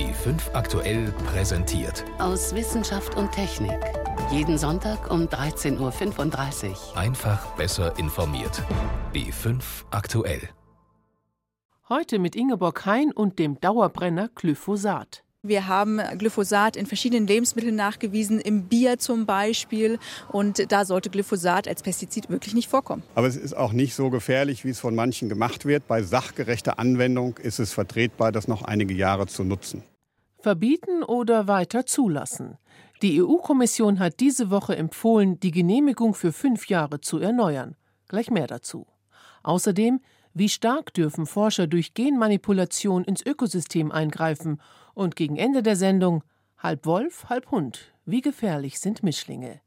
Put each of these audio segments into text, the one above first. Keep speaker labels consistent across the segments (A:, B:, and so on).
A: B5 aktuell präsentiert.
B: Aus Wissenschaft und Technik. Jeden Sonntag um 13.35 Uhr.
A: Einfach besser informiert. B5 aktuell.
C: Heute mit Ingeborg Hein und dem Dauerbrenner Glyphosat.
D: Wir haben Glyphosat in verschiedenen Lebensmitteln nachgewiesen, im Bier zum Beispiel. Und da sollte Glyphosat als Pestizid wirklich nicht vorkommen.
E: Aber es ist auch nicht so gefährlich, wie es von manchen gemacht wird. Bei sachgerechter Anwendung ist es vertretbar, das noch einige Jahre zu nutzen.
C: Verbieten oder weiter zulassen? Die EU-Kommission hat diese Woche empfohlen, die Genehmigung für fünf Jahre zu erneuern. Gleich mehr dazu. Außerdem, wie stark dürfen Forscher durch Genmanipulation ins Ökosystem eingreifen und gegen Ende der Sendung Halb Wolf, halb Hund. Wie gefährlich sind Mischlinge?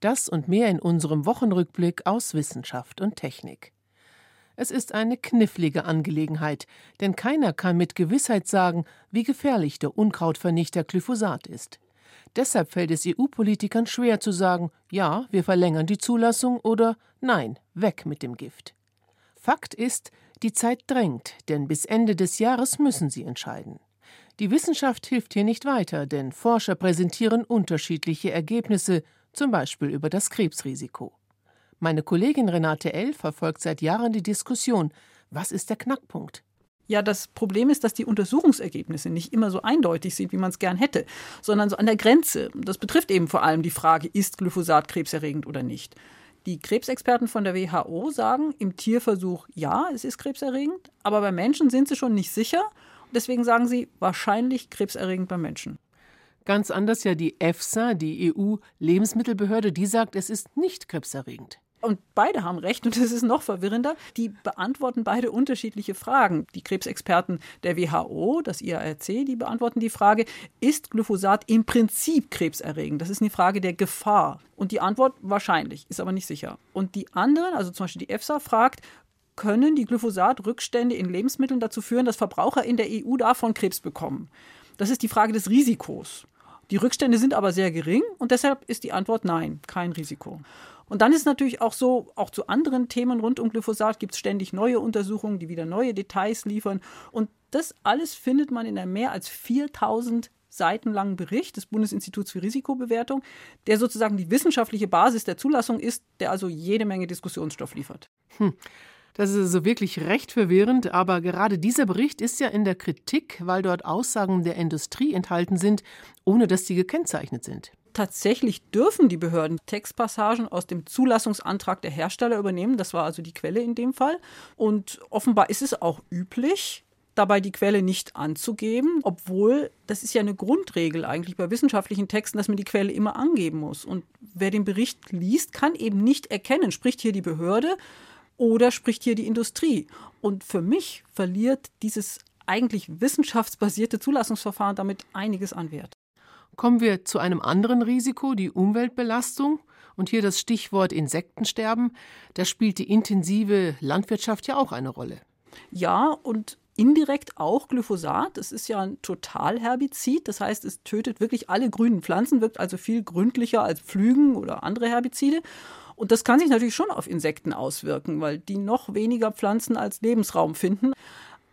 C: Das und mehr in unserem Wochenrückblick aus Wissenschaft und Technik. Es ist eine knifflige Angelegenheit, denn keiner kann mit Gewissheit sagen, wie gefährlich der Unkrautvernichter Glyphosat ist. Deshalb fällt es EU-Politikern schwer zu sagen, ja, wir verlängern die Zulassung oder nein, weg mit dem Gift. Fakt ist, die Zeit drängt, denn bis Ende des Jahres müssen sie entscheiden. Die Wissenschaft hilft hier nicht weiter, denn Forscher präsentieren unterschiedliche Ergebnisse, zum Beispiel über das Krebsrisiko. Meine Kollegin Renate L. verfolgt seit Jahren die Diskussion. Was ist der Knackpunkt?
F: Ja, das Problem ist, dass die Untersuchungsergebnisse nicht immer so eindeutig sind, wie man es gern hätte, sondern so an der Grenze. Das betrifft eben vor allem die Frage, ist Glyphosat krebserregend oder nicht. Die Krebsexperten von der WHO sagen im Tierversuch, ja, es ist krebserregend, aber bei Menschen sind sie schon nicht sicher Deswegen sagen sie wahrscheinlich krebserregend beim Menschen.
C: Ganz anders ja die EFSA, die EU-Lebensmittelbehörde, die sagt, es ist nicht krebserregend.
F: Und beide haben recht und das ist noch verwirrender. Die beantworten beide unterschiedliche Fragen. Die Krebsexperten der WHO, das IARC, die beantworten die Frage, ist Glyphosat im Prinzip krebserregend? Das ist eine Frage der Gefahr. Und die Antwort wahrscheinlich, ist aber nicht sicher. Und die anderen, also zum Beispiel die EFSA, fragt, können die Glyphosat-Rückstände in Lebensmitteln dazu führen, dass Verbraucher in der EU davon Krebs bekommen? Das ist die Frage des Risikos. Die Rückstände sind aber sehr gering und deshalb ist die Antwort nein, kein Risiko. Und dann ist natürlich auch so, auch zu anderen Themen rund um Glyphosat gibt es ständig neue Untersuchungen, die wieder neue Details liefern. Und das alles findet man in einem mehr als 4000 Seiten langen Bericht des Bundesinstituts für Risikobewertung, der sozusagen die wissenschaftliche Basis der Zulassung ist, der also jede Menge Diskussionsstoff liefert.
C: Hm. Das ist also wirklich recht verwirrend, aber gerade dieser Bericht ist ja in der Kritik, weil dort Aussagen der Industrie enthalten sind, ohne dass sie gekennzeichnet sind.
F: Tatsächlich dürfen die Behörden Textpassagen aus dem Zulassungsantrag der Hersteller übernehmen. Das war also die Quelle in dem Fall. Und offenbar ist es auch üblich, dabei die Quelle nicht anzugeben, obwohl das ist ja eine Grundregel eigentlich bei wissenschaftlichen Texten, dass man die Quelle immer angeben muss. Und wer den Bericht liest, kann eben nicht erkennen, spricht hier die Behörde oder spricht hier die Industrie? Und für mich verliert dieses eigentlich wissenschaftsbasierte Zulassungsverfahren damit einiges an Wert.
C: Kommen wir zu einem anderen Risiko, die Umweltbelastung. Und hier das Stichwort Insektensterben. Da spielt die intensive Landwirtschaft ja auch eine Rolle.
F: Ja, und indirekt auch Glyphosat. Es ist ja ein Totalherbizid, das heißt, es tötet wirklich alle grünen Pflanzen, wirkt also viel gründlicher als Pflügen oder andere Herbizide. Und das kann sich natürlich schon auf Insekten auswirken, weil die noch weniger Pflanzen als Lebensraum finden.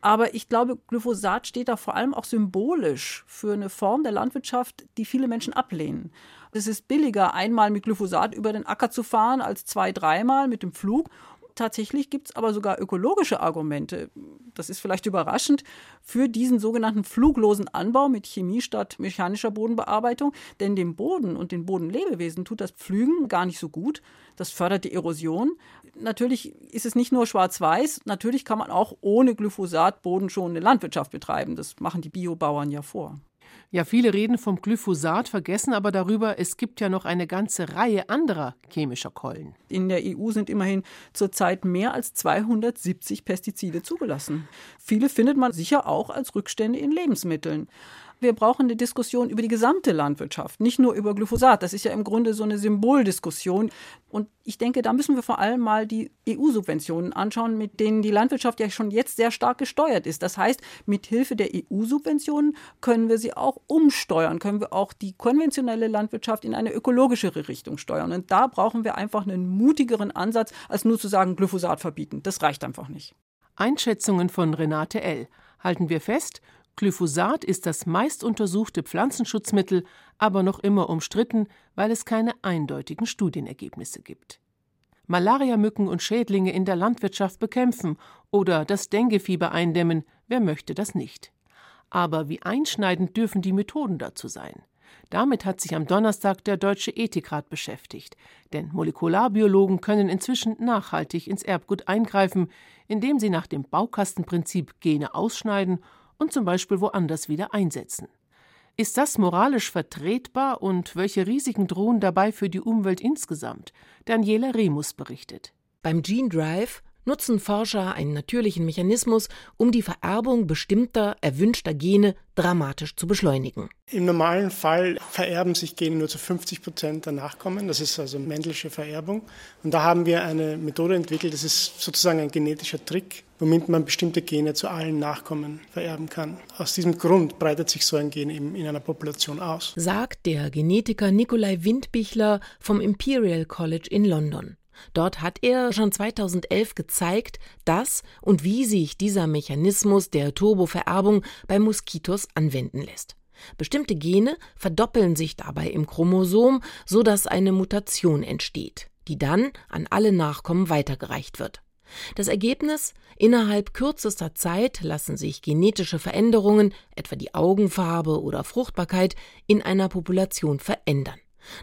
F: Aber ich glaube, Glyphosat steht da vor allem auch symbolisch für eine Form der Landwirtschaft, die viele Menschen ablehnen. Es ist billiger, einmal mit Glyphosat über den Acker zu fahren, als zwei, dreimal mit dem Flug. Tatsächlich gibt es aber sogar ökologische Argumente, das ist vielleicht überraschend, für diesen sogenannten fluglosen Anbau mit Chemie statt mechanischer Bodenbearbeitung. Denn dem Boden und den Bodenlebewesen tut das Pflügen gar nicht so gut. Das fördert die Erosion. Natürlich ist es nicht nur schwarz-weiß, natürlich kann man auch ohne Glyphosat bodenschonende Landwirtschaft betreiben. Das machen die Biobauern ja vor.
C: Ja, viele reden vom Glyphosat, vergessen aber darüber, es gibt ja noch eine ganze Reihe anderer chemischer Keulen.
F: In der EU sind immerhin zurzeit mehr als 270 Pestizide zugelassen. Viele findet man sicher auch als Rückstände in Lebensmitteln. Wir brauchen eine Diskussion über die gesamte Landwirtschaft, nicht nur über Glyphosat. Das ist ja im Grunde so eine Symboldiskussion. Und ich denke, da müssen wir vor allem mal die EU-Subventionen anschauen, mit denen die Landwirtschaft ja schon jetzt sehr stark gesteuert ist. Das heißt, mit Hilfe der EU-Subventionen können wir sie auch umsteuern, können wir auch die konventionelle Landwirtschaft in eine ökologischere Richtung steuern. Und da brauchen wir einfach einen mutigeren Ansatz, als nur zu sagen, Glyphosat verbieten. Das reicht einfach nicht.
C: Einschätzungen von Renate L. Halten wir fest, Glyphosat ist das meist untersuchte Pflanzenschutzmittel, aber noch immer umstritten, weil es keine eindeutigen Studienergebnisse gibt. Malariamücken und Schädlinge in der Landwirtschaft bekämpfen oder das Denguefieber eindämmen, wer möchte das nicht? Aber wie einschneidend dürfen die Methoden dazu sein? Damit hat sich am Donnerstag der Deutsche Ethikrat beschäftigt, denn Molekularbiologen können inzwischen nachhaltig ins Erbgut eingreifen, indem sie nach dem Baukastenprinzip Gene ausschneiden und zum Beispiel woanders wieder einsetzen. Ist das moralisch vertretbar und welche Risiken drohen dabei für die Umwelt insgesamt? Daniela Remus berichtet.
G: Beim Gene Drive nutzen Forscher einen natürlichen Mechanismus, um die Vererbung bestimmter erwünschter Gene dramatisch zu beschleunigen.
H: Im normalen Fall vererben sich Gene nur zu 50 Prozent der Nachkommen. Das ist also männliche Vererbung. Und da haben wir eine Methode entwickelt, das ist sozusagen ein genetischer Trick, womit man bestimmte Gene zu allen Nachkommen vererben kann. Aus diesem Grund breitet sich so ein Gen eben in einer Population aus.
G: Sagt der Genetiker Nikolai Windbichler vom Imperial College in London. Dort hat er schon 2011 gezeigt, dass und wie sich dieser Mechanismus der Turbovererbung bei Moskitos anwenden lässt. Bestimmte Gene verdoppeln sich dabei im Chromosom, so dass eine Mutation entsteht, die dann an alle Nachkommen weitergereicht wird. Das Ergebnis? Innerhalb kürzester Zeit lassen sich genetische Veränderungen, etwa die Augenfarbe oder Fruchtbarkeit, in einer Population verändern.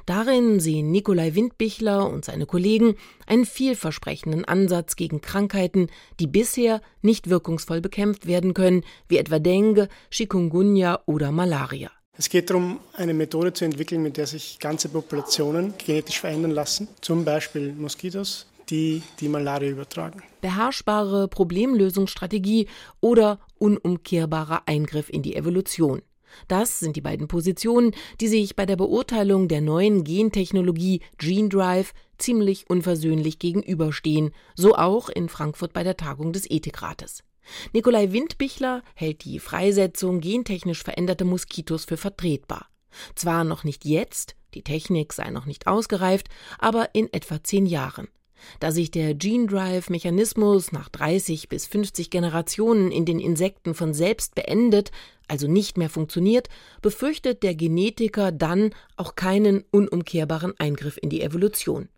G: Darin sehen Nikolai Windbichler und seine Kollegen einen vielversprechenden Ansatz gegen Krankheiten, die bisher nicht wirkungsvoll bekämpft werden können, wie etwa Dengue, Chikungunya oder Malaria.
H: Es geht darum, eine Methode zu entwickeln, mit der sich ganze Populationen genetisch verändern lassen, zum Beispiel Moskitos, die die Malaria übertragen.
G: Beherrschbare Problemlösungsstrategie oder unumkehrbarer Eingriff in die Evolution. Das sind die beiden Positionen, die sich bei der Beurteilung der neuen Gentechnologie Gene Drive ziemlich unversöhnlich gegenüberstehen, so auch in Frankfurt bei der Tagung des Ethikrates. Nikolai Windbichler hält die Freisetzung gentechnisch veränderter Moskitos für vertretbar. Zwar noch nicht jetzt, die Technik sei noch nicht ausgereift, aber in etwa zehn Jahren. Da sich der Gene Drive Mechanismus nach 30 bis 50 Generationen in den Insekten von selbst beendet, also nicht mehr funktioniert, befürchtet der Genetiker dann auch keinen unumkehrbaren Eingriff in die Evolution.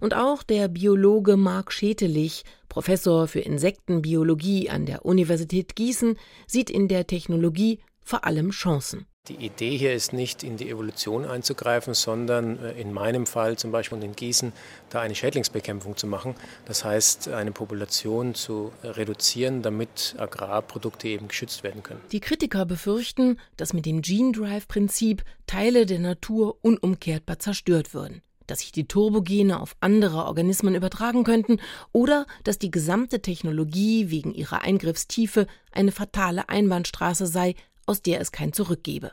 G: Und auch der Biologe Marc Schetelich, Professor für Insektenbiologie an der Universität Gießen, sieht in der Technologie vor allem Chancen.
I: Die Idee hier ist nicht, in die Evolution einzugreifen, sondern äh, in meinem Fall zum Beispiel in Gießen da eine Schädlingsbekämpfung zu machen. Das heißt, eine Population zu reduzieren, damit Agrarprodukte eben geschützt werden können.
G: Die Kritiker befürchten, dass mit dem Gene Drive-Prinzip Teile der Natur unumkehrbar zerstört würden dass sich die Turbogene auf andere Organismen übertragen könnten oder dass die gesamte Technologie wegen ihrer Eingriffstiefe eine fatale Einbahnstraße sei, aus der es kein Zurück gebe.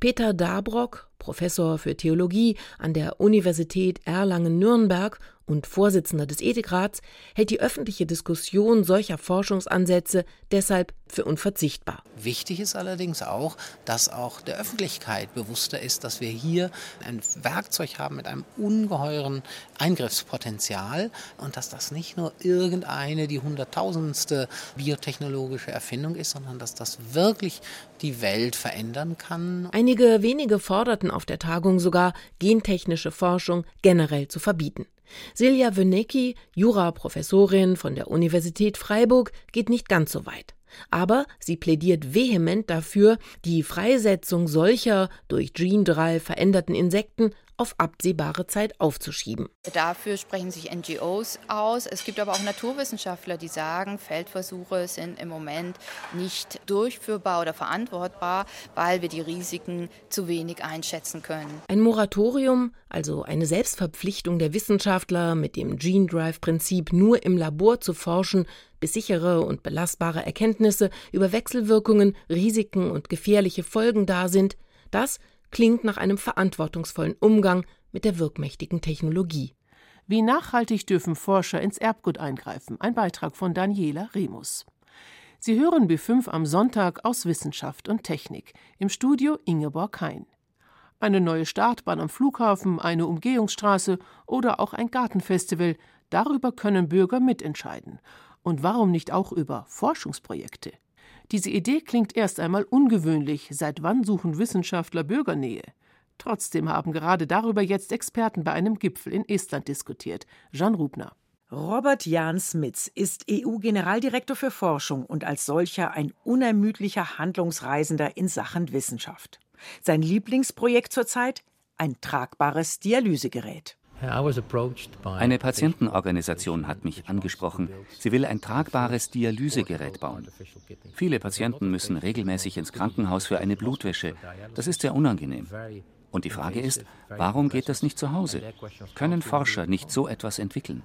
G: Peter Dabrock, Professor für Theologie an der Universität Erlangen-Nürnberg und Vorsitzender des Ethikrats, hält die öffentliche Diskussion solcher Forschungsansätze deshalb für unverzichtbar.
J: Wichtig ist allerdings auch, dass auch der Öffentlichkeit bewusster ist, dass wir hier ein Werkzeug haben mit einem ungeheuren Eingriffspotenzial und dass das nicht nur irgendeine, die hunderttausendste biotechnologische Erfindung ist, sondern dass das wirklich die Welt verändern kann.
G: Einige wenige forderten auf der Tagung sogar, gentechnische Forschung generell zu verbieten. Silja Wönecki, Juraprofessorin von der Universität Freiburg, geht nicht ganz so weit. Aber sie plädiert vehement dafür, die Freisetzung solcher durch Gene Drive veränderten Insekten auf absehbare Zeit aufzuschieben.
K: Dafür sprechen sich NGOs aus. Es gibt aber auch Naturwissenschaftler, die sagen, Feldversuche sind im Moment nicht durchführbar oder verantwortbar, weil wir die Risiken zu wenig einschätzen können.
G: Ein Moratorium, also eine Selbstverpflichtung der Wissenschaftler, mit dem Gene Drive-Prinzip nur im Labor zu forschen, bis sichere und belastbare Erkenntnisse über Wechselwirkungen, Risiken und gefährliche Folgen da sind, das klingt nach einem verantwortungsvollen Umgang mit der wirkmächtigen Technologie.
C: Wie nachhaltig dürfen Forscher ins Erbgut eingreifen? Ein Beitrag von Daniela Remus. Sie hören B5 am Sonntag aus Wissenschaft und Technik. Im Studio Ingeborg Hein. Eine neue Startbahn am Flughafen, eine Umgehungsstraße oder auch ein Gartenfestival, darüber können Bürger mitentscheiden. Und warum nicht auch über Forschungsprojekte? Diese Idee klingt erst einmal ungewöhnlich. Seit wann suchen Wissenschaftler Bürgernähe? Trotzdem haben gerade darüber jetzt Experten bei einem Gipfel in Estland diskutiert. Jan Rubner.
L: Robert Jan Smits ist EU-Generaldirektor für Forschung und als solcher ein unermüdlicher Handlungsreisender in Sachen Wissenschaft. Sein Lieblingsprojekt zurzeit ein tragbares Dialysegerät.
M: Eine Patientenorganisation hat mich angesprochen. Sie will ein tragbares Dialysegerät bauen. Viele Patienten müssen regelmäßig ins Krankenhaus für eine Blutwäsche. Das ist sehr unangenehm. Und die Frage ist, warum geht das nicht zu Hause? Können Forscher nicht so etwas entwickeln?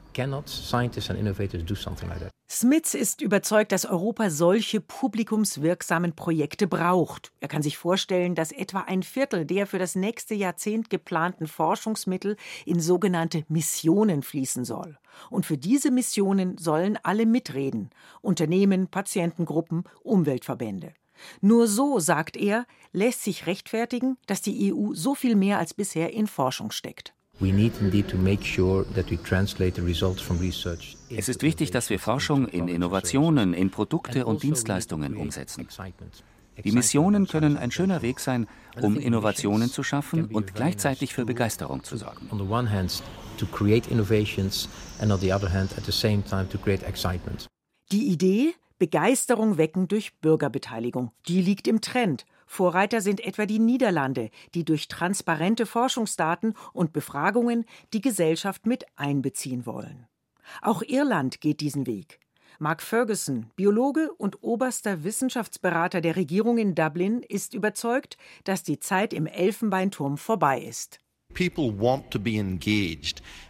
L: Smits ist überzeugt, dass Europa solche publikumswirksamen Projekte braucht. Er kann sich vorstellen, dass etwa ein Viertel der für das nächste Jahrzehnt geplanten Forschungsmittel in sogenannte Missionen fließen soll. Und für diese Missionen sollen alle mitreden Unternehmen, Patientengruppen, Umweltverbände. Nur so, sagt er, lässt sich rechtfertigen, dass die EU so viel mehr als bisher in Forschung steckt.
M: Es ist wichtig, dass wir Forschung in Innovationen, in Produkte und Dienstleistungen umsetzen. Die Missionen können ein schöner Weg sein, um Innovationen zu schaffen und gleichzeitig für Begeisterung zu sorgen.
L: Die Idee, Begeisterung wecken durch Bürgerbeteiligung. Die liegt im Trend. Vorreiter sind etwa die Niederlande, die durch transparente Forschungsdaten und Befragungen die Gesellschaft mit einbeziehen wollen. Auch Irland geht diesen Weg. Mark Ferguson, Biologe und oberster Wissenschaftsberater der Regierung in Dublin, ist überzeugt, dass die Zeit im Elfenbeinturm vorbei ist.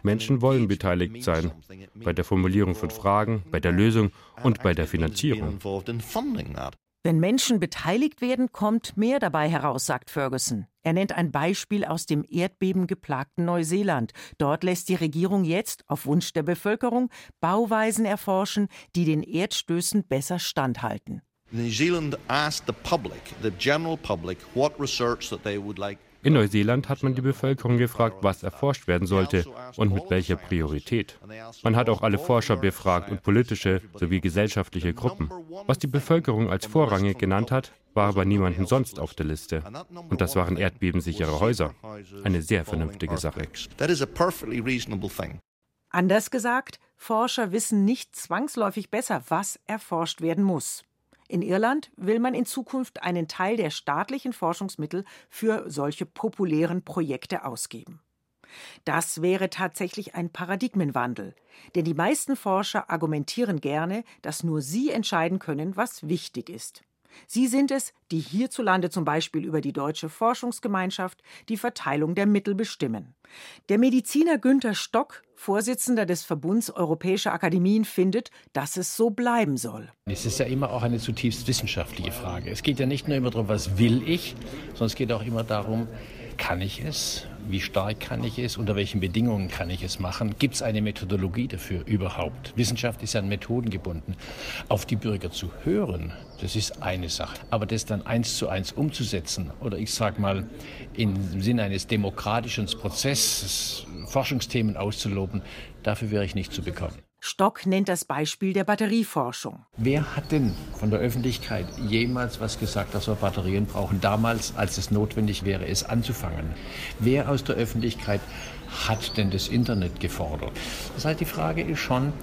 N: Menschen wollen beteiligt sein, bei der Formulierung von Fragen, bei der Lösung und bei der Finanzierung.
L: Wenn Menschen beteiligt werden, kommt mehr dabei heraus, sagt Ferguson. Er nennt ein Beispiel aus dem erdbebengeplagten Neuseeland. Dort lässt die Regierung jetzt, auf Wunsch der Bevölkerung, Bauweisen erforschen, die den Erdstößen besser standhalten. New Zealand asked the public, the general public, what research
N: that they would like in Neuseeland hat man die Bevölkerung gefragt, was erforscht werden sollte und mit welcher Priorität. Man hat auch alle Forscher befragt und politische sowie gesellschaftliche Gruppen. Was die Bevölkerung als vorrangig genannt hat, war aber niemanden sonst auf der Liste. Und das waren erdbebensichere Häuser. Eine sehr vernünftige Sache.
L: Anders gesagt, Forscher wissen nicht zwangsläufig besser, was erforscht werden muss. In Irland will man in Zukunft einen Teil der staatlichen Forschungsmittel für solche populären Projekte ausgeben. Das wäre tatsächlich ein Paradigmenwandel, denn die meisten Forscher argumentieren gerne, dass nur sie entscheiden können, was wichtig ist. Sie sind es, die hierzulande zum Beispiel über die Deutsche Forschungsgemeinschaft die Verteilung der Mittel bestimmen. Der Mediziner Günther Stock, Vorsitzender des Verbunds Europäischer Akademien, findet, dass es so bleiben soll.
O: Es ist ja immer auch eine zutiefst wissenschaftliche Frage. Es geht ja nicht nur immer darum, was will ich, sondern es geht auch immer darum, kann ich es? Wie stark kann ich es? Unter welchen Bedingungen kann ich es machen? Gibt es eine Methodologie dafür überhaupt? Wissenschaft ist an Methoden gebunden. Auf die Bürger zu hören, das ist eine Sache. Aber das dann eins zu eins umzusetzen oder ich sage mal im Sinne eines demokratischen Prozesses Forschungsthemen auszuloben, dafür wäre ich nicht zu bekommen.
L: Stock nennt das Beispiel der Batterieforschung.
O: Wer hat denn von der Öffentlichkeit jemals was gesagt, dass wir Batterien brauchen, damals, als es notwendig wäre, es anzufangen? Wer aus der Öffentlichkeit hat denn das Internet gefordert? Das heißt, die Frage ist schon,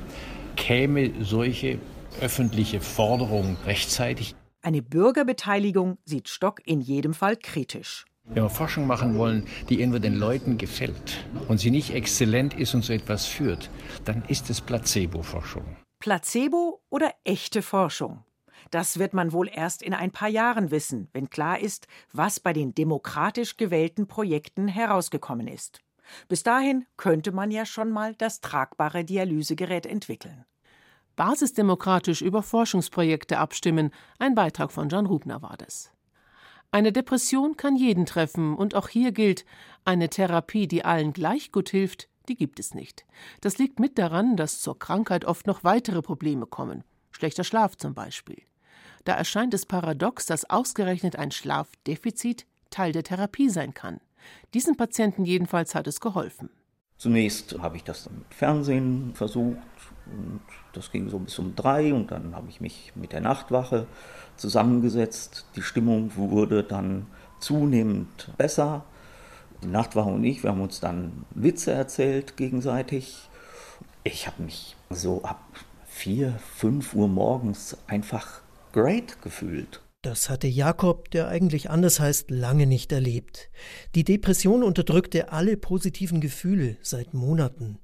O: käme solche öffentliche Forderung rechtzeitig?
L: Eine Bürgerbeteiligung sieht Stock in jedem Fall kritisch.
O: Wenn wir Forschung machen wollen, die irgendwo den Leuten gefällt und sie nicht exzellent ist und so etwas führt, dann ist es Placebo-Forschung.
L: Placebo oder echte Forschung? Das wird man wohl erst in ein paar Jahren wissen, wenn klar ist, was bei den demokratisch gewählten Projekten herausgekommen ist. Bis dahin könnte man ja schon mal das tragbare Dialysegerät entwickeln.
C: Basisdemokratisch über Forschungsprojekte abstimmen. Ein Beitrag von John Rubner war das. Eine Depression kann jeden treffen, und auch hier gilt, eine Therapie, die allen gleich gut hilft, die gibt es nicht. Das liegt mit daran, dass zur Krankheit oft noch weitere Probleme kommen, schlechter Schlaf zum Beispiel. Da erscheint es paradox, dass ausgerechnet ein Schlafdefizit Teil der Therapie sein kann. Diesen Patienten jedenfalls hat es geholfen.
P: Zunächst habe ich das mit Fernsehen versucht und das ging so bis um drei und dann habe ich mich mit der Nachtwache zusammengesetzt. Die Stimmung wurde dann zunehmend besser. Die Nachtwache und ich, wir haben uns dann Witze erzählt gegenseitig. Ich habe mich so ab vier, fünf Uhr morgens einfach great gefühlt.
Q: Das hatte Jakob, der eigentlich anders heißt, lange nicht erlebt. Die Depression unterdrückte alle positiven Gefühle seit Monaten.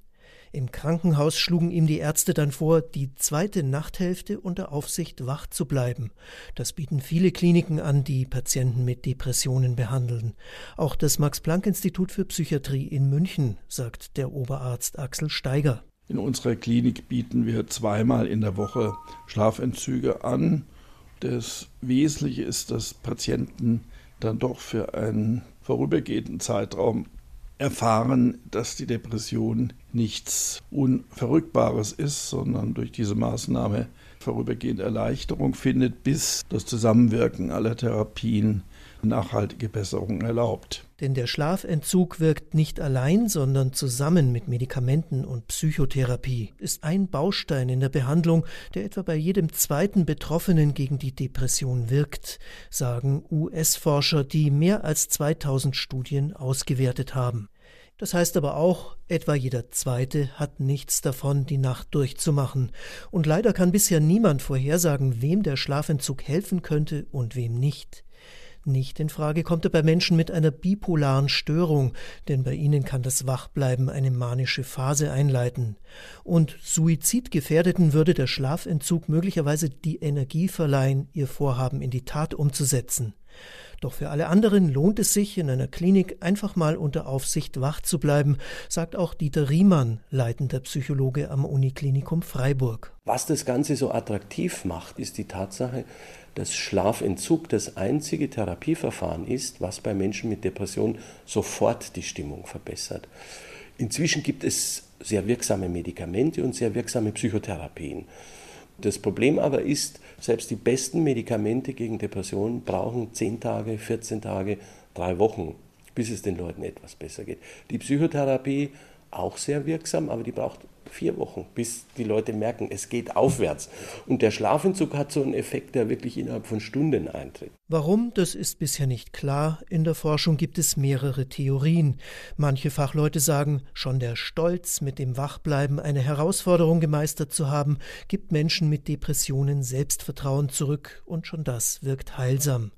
Q: Im Krankenhaus schlugen ihm die Ärzte dann vor, die zweite Nachthälfte unter Aufsicht wach zu bleiben. Das bieten viele Kliniken an, die Patienten mit Depressionen behandeln. Auch das Max-Planck-Institut für Psychiatrie in München, sagt der Oberarzt Axel Steiger.
R: In unserer Klinik bieten wir zweimal in der Woche Schlafentzüge an das Wesentliche ist, dass Patienten dann doch für einen vorübergehenden Zeitraum erfahren, dass die Depression nichts Unverrückbares ist, sondern durch diese Maßnahme vorübergehend Erleichterung findet, bis das Zusammenwirken aller Therapien nachhaltige Besserung erlaubt.
Q: Denn der Schlafentzug wirkt nicht allein, sondern zusammen mit Medikamenten und Psychotherapie, ist ein Baustein in der Behandlung, der etwa bei jedem zweiten Betroffenen gegen die Depression wirkt, sagen US-Forscher, die mehr als 2000 Studien ausgewertet haben. Das heißt aber auch, etwa jeder Zweite hat nichts davon, die Nacht durchzumachen. Und leider kann bisher niemand vorhersagen, wem der Schlafentzug helfen könnte und wem nicht. Nicht in Frage kommt er bei Menschen mit einer bipolaren Störung, denn bei ihnen kann das Wachbleiben eine manische Phase einleiten. Und Suizidgefährdeten würde der Schlafentzug möglicherweise die Energie verleihen, ihr Vorhaben in die Tat umzusetzen. Doch für alle anderen lohnt es sich, in einer Klinik einfach mal unter Aufsicht wach zu bleiben, sagt auch Dieter Riemann, leitender Psychologe am Uniklinikum Freiburg.
S: Was das Ganze so attraktiv macht, ist die Tatsache, dass Schlafentzug das einzige Therapieverfahren ist, was bei Menschen mit Depression sofort die Stimmung verbessert. Inzwischen gibt es sehr wirksame Medikamente und sehr wirksame Psychotherapien. Das Problem aber ist, selbst die besten Medikamente gegen Depressionen brauchen 10 Tage, 14 Tage, drei Wochen, bis es den Leuten etwas besser geht. Die Psychotherapie auch sehr wirksam, aber die braucht vier Wochen, bis die Leute merken, es geht aufwärts. Und der Schlafentzug hat so einen Effekt, der wirklich innerhalb von Stunden eintritt.
Q: Warum, das ist bisher nicht klar. In der Forschung gibt es mehrere Theorien. Manche Fachleute sagen, schon der Stolz, mit dem Wachbleiben eine Herausforderung gemeistert zu haben, gibt Menschen mit Depressionen Selbstvertrauen zurück, und schon das wirkt heilsam.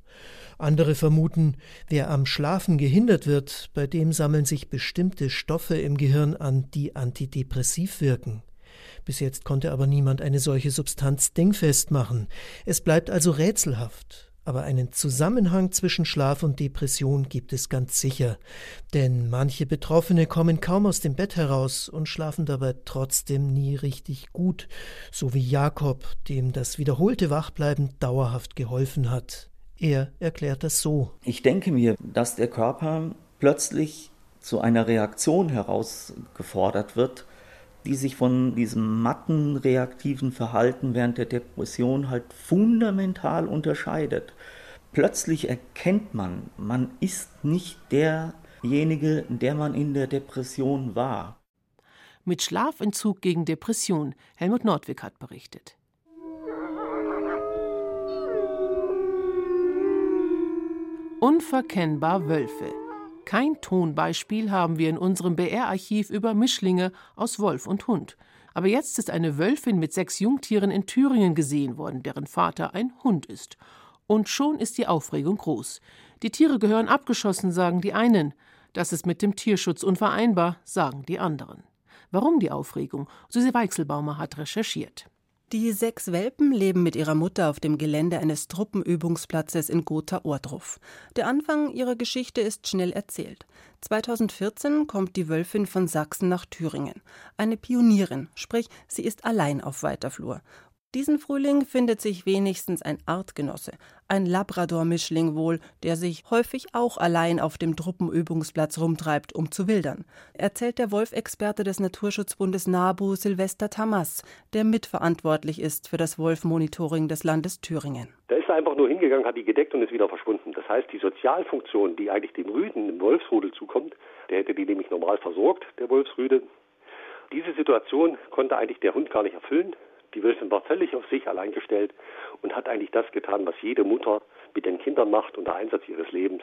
Q: Andere vermuten, wer am Schlafen gehindert wird, bei dem sammeln sich bestimmte Stoffe im Gehirn an, die antidepressiv wirken. Bis jetzt konnte aber niemand eine solche Substanz dingfest machen. Es bleibt also rätselhaft. Aber einen Zusammenhang zwischen Schlaf und Depression gibt es ganz sicher. Denn manche Betroffene kommen kaum aus dem Bett heraus und schlafen dabei trotzdem nie richtig gut, so wie Jakob, dem das wiederholte Wachbleiben dauerhaft geholfen hat. Er erklärt das so.
P: Ich denke mir, dass der Körper plötzlich zu einer Reaktion herausgefordert wird, die sich von diesem matten reaktiven Verhalten während der Depression halt fundamental unterscheidet. Plötzlich erkennt man, man ist nicht derjenige, der man in der Depression war.
C: Mit Schlafentzug gegen Depression, Helmut Nordwig hat berichtet. Unverkennbar Wölfe. Kein Tonbeispiel haben wir in unserem BR-Archiv über Mischlinge aus Wolf und Hund. Aber jetzt ist eine Wölfin mit sechs Jungtieren in Thüringen gesehen worden, deren Vater ein Hund ist. Und schon ist die Aufregung groß. Die Tiere gehören abgeschossen, sagen die einen. Das ist mit dem Tierschutz unvereinbar, sagen die anderen. Warum die Aufregung? Susi Weichselbaumer hat recherchiert.
T: Die sechs Welpen leben mit ihrer Mutter auf dem Gelände eines Truppenübungsplatzes in Gotha-Ordruf. Der Anfang ihrer Geschichte ist schnell erzählt. 2014 kommt die Wölfin von Sachsen nach Thüringen. Eine Pionierin, sprich, sie ist allein auf weiter Flur. Diesen Frühling findet sich wenigstens ein Artgenosse, ein Labrador-Mischling wohl, der sich häufig auch allein auf dem Truppenübungsplatz rumtreibt, um zu wildern, erzählt der Wolfexperte des Naturschutzbundes NABU Silvester Tamas, der mitverantwortlich ist für das Wolfmonitoring des Landes Thüringen.
U: Da ist er einfach nur hingegangen, hat die gedeckt und ist wieder verschwunden. Das heißt, die Sozialfunktion, die eigentlich dem Rüden im Wolfsrudel zukommt, der hätte die nämlich normal versorgt, der Wolfsrüde. Diese Situation konnte eigentlich der Hund gar nicht erfüllen. Die Wilson war völlig auf sich allein gestellt und hat eigentlich das getan, was jede Mutter mit den Kindern macht unter Einsatz ihres Lebens,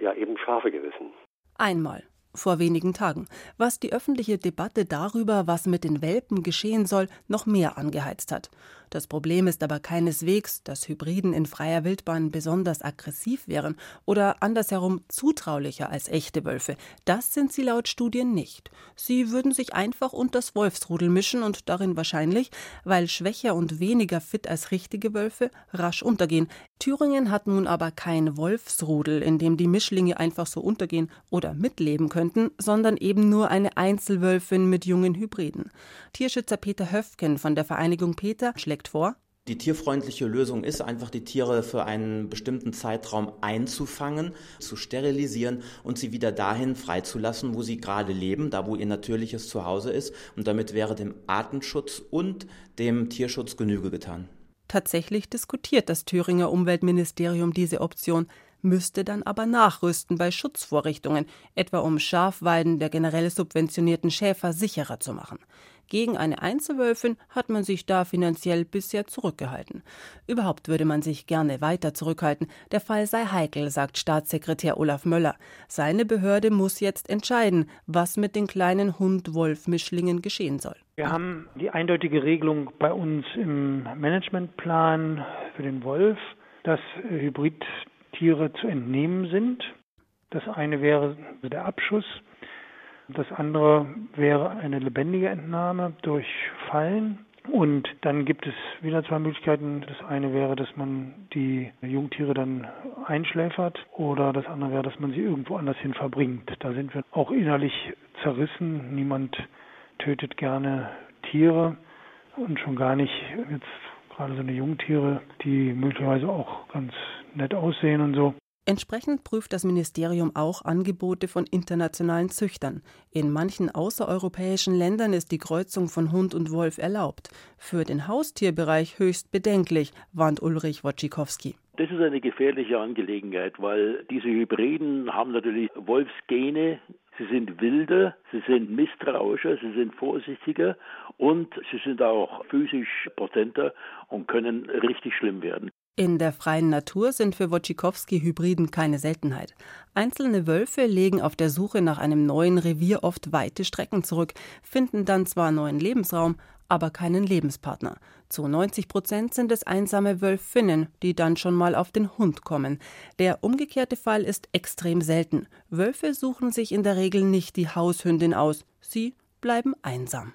U: ja eben Schafe gerissen.
T: Einmal vor wenigen Tagen, was die öffentliche Debatte darüber, was mit den Welpen geschehen soll, noch mehr angeheizt hat. Das Problem ist aber keineswegs, dass Hybriden in freier Wildbahn besonders aggressiv wären oder andersherum zutraulicher als echte Wölfe. Das sind sie laut Studien nicht. Sie würden sich einfach unter das Wolfsrudel mischen und darin wahrscheinlich, weil schwächer und weniger fit als richtige Wölfe, rasch untergehen. Thüringen hat nun aber kein Wolfsrudel, in dem die Mischlinge einfach so untergehen oder mitleben könnten, sondern eben nur eine Einzelwölfin mit jungen Hybriden. Tierschützer Peter Höfken von der Vereinigung Peter schlägt vor,
V: die tierfreundliche Lösung ist einfach, die Tiere für einen bestimmten Zeitraum einzufangen, zu sterilisieren und sie wieder dahin freizulassen, wo sie gerade leben, da wo ihr natürliches Zuhause ist. Und damit wäre dem Artenschutz und dem Tierschutz Genüge getan.
T: Tatsächlich diskutiert das Thüringer Umweltministerium diese Option müsste dann aber nachrüsten bei Schutzvorrichtungen, etwa um Schafweiden der generell subventionierten Schäfer sicherer zu machen. Gegen eine Einzelwölfin hat man sich da finanziell bisher zurückgehalten. Überhaupt würde man sich gerne weiter zurückhalten. Der Fall sei heikel, sagt Staatssekretär Olaf Möller. Seine Behörde muss jetzt entscheiden, was mit den kleinen Hund-Wolf-Mischlingen geschehen soll.
W: Wir haben die eindeutige Regelung bei uns im Managementplan für den Wolf, dass Hybridtiere zu entnehmen sind. Das eine wäre der Abschuss das andere wäre eine lebendige Entnahme durch Fallen. Und dann gibt es wieder zwei Möglichkeiten. Das eine wäre, dass man die Jungtiere dann einschläfert oder das andere wäre, dass man sie irgendwo anders hin verbringt. Da sind wir auch innerlich zerrissen. Niemand tötet gerne Tiere und schon gar nicht jetzt gerade so eine Jungtiere, die möglicherweise auch ganz nett aussehen und so.
T: Entsprechend prüft das Ministerium auch Angebote von internationalen Züchtern. In manchen außereuropäischen Ländern ist die Kreuzung von Hund und Wolf erlaubt. Für den Haustierbereich höchst bedenklich, warnt Ulrich Wojcikowski.
X: Das ist eine gefährliche Angelegenheit, weil diese Hybriden haben natürlich Wolfsgene. Sie sind wilder, sie sind misstrauischer, sie sind vorsichtiger und sie sind auch physisch potenter und können richtig schlimm werden.
T: In der freien Natur sind für Wojcikowski Hybriden keine Seltenheit. Einzelne Wölfe legen auf der Suche nach einem neuen Revier oft weite Strecken zurück, finden dann zwar neuen Lebensraum, aber keinen Lebenspartner. Zu 90 Prozent sind es einsame Wölfinnen, die dann schon mal auf den Hund kommen. Der umgekehrte Fall ist extrem selten. Wölfe suchen sich in der Regel nicht die Haushündin aus, sie bleiben einsam.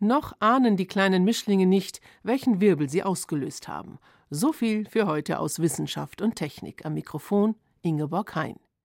C: Noch ahnen die kleinen Mischlinge nicht, welchen Wirbel sie ausgelöst haben. So viel für heute aus Wissenschaft und Technik. Am Mikrofon Ingeborg Hein.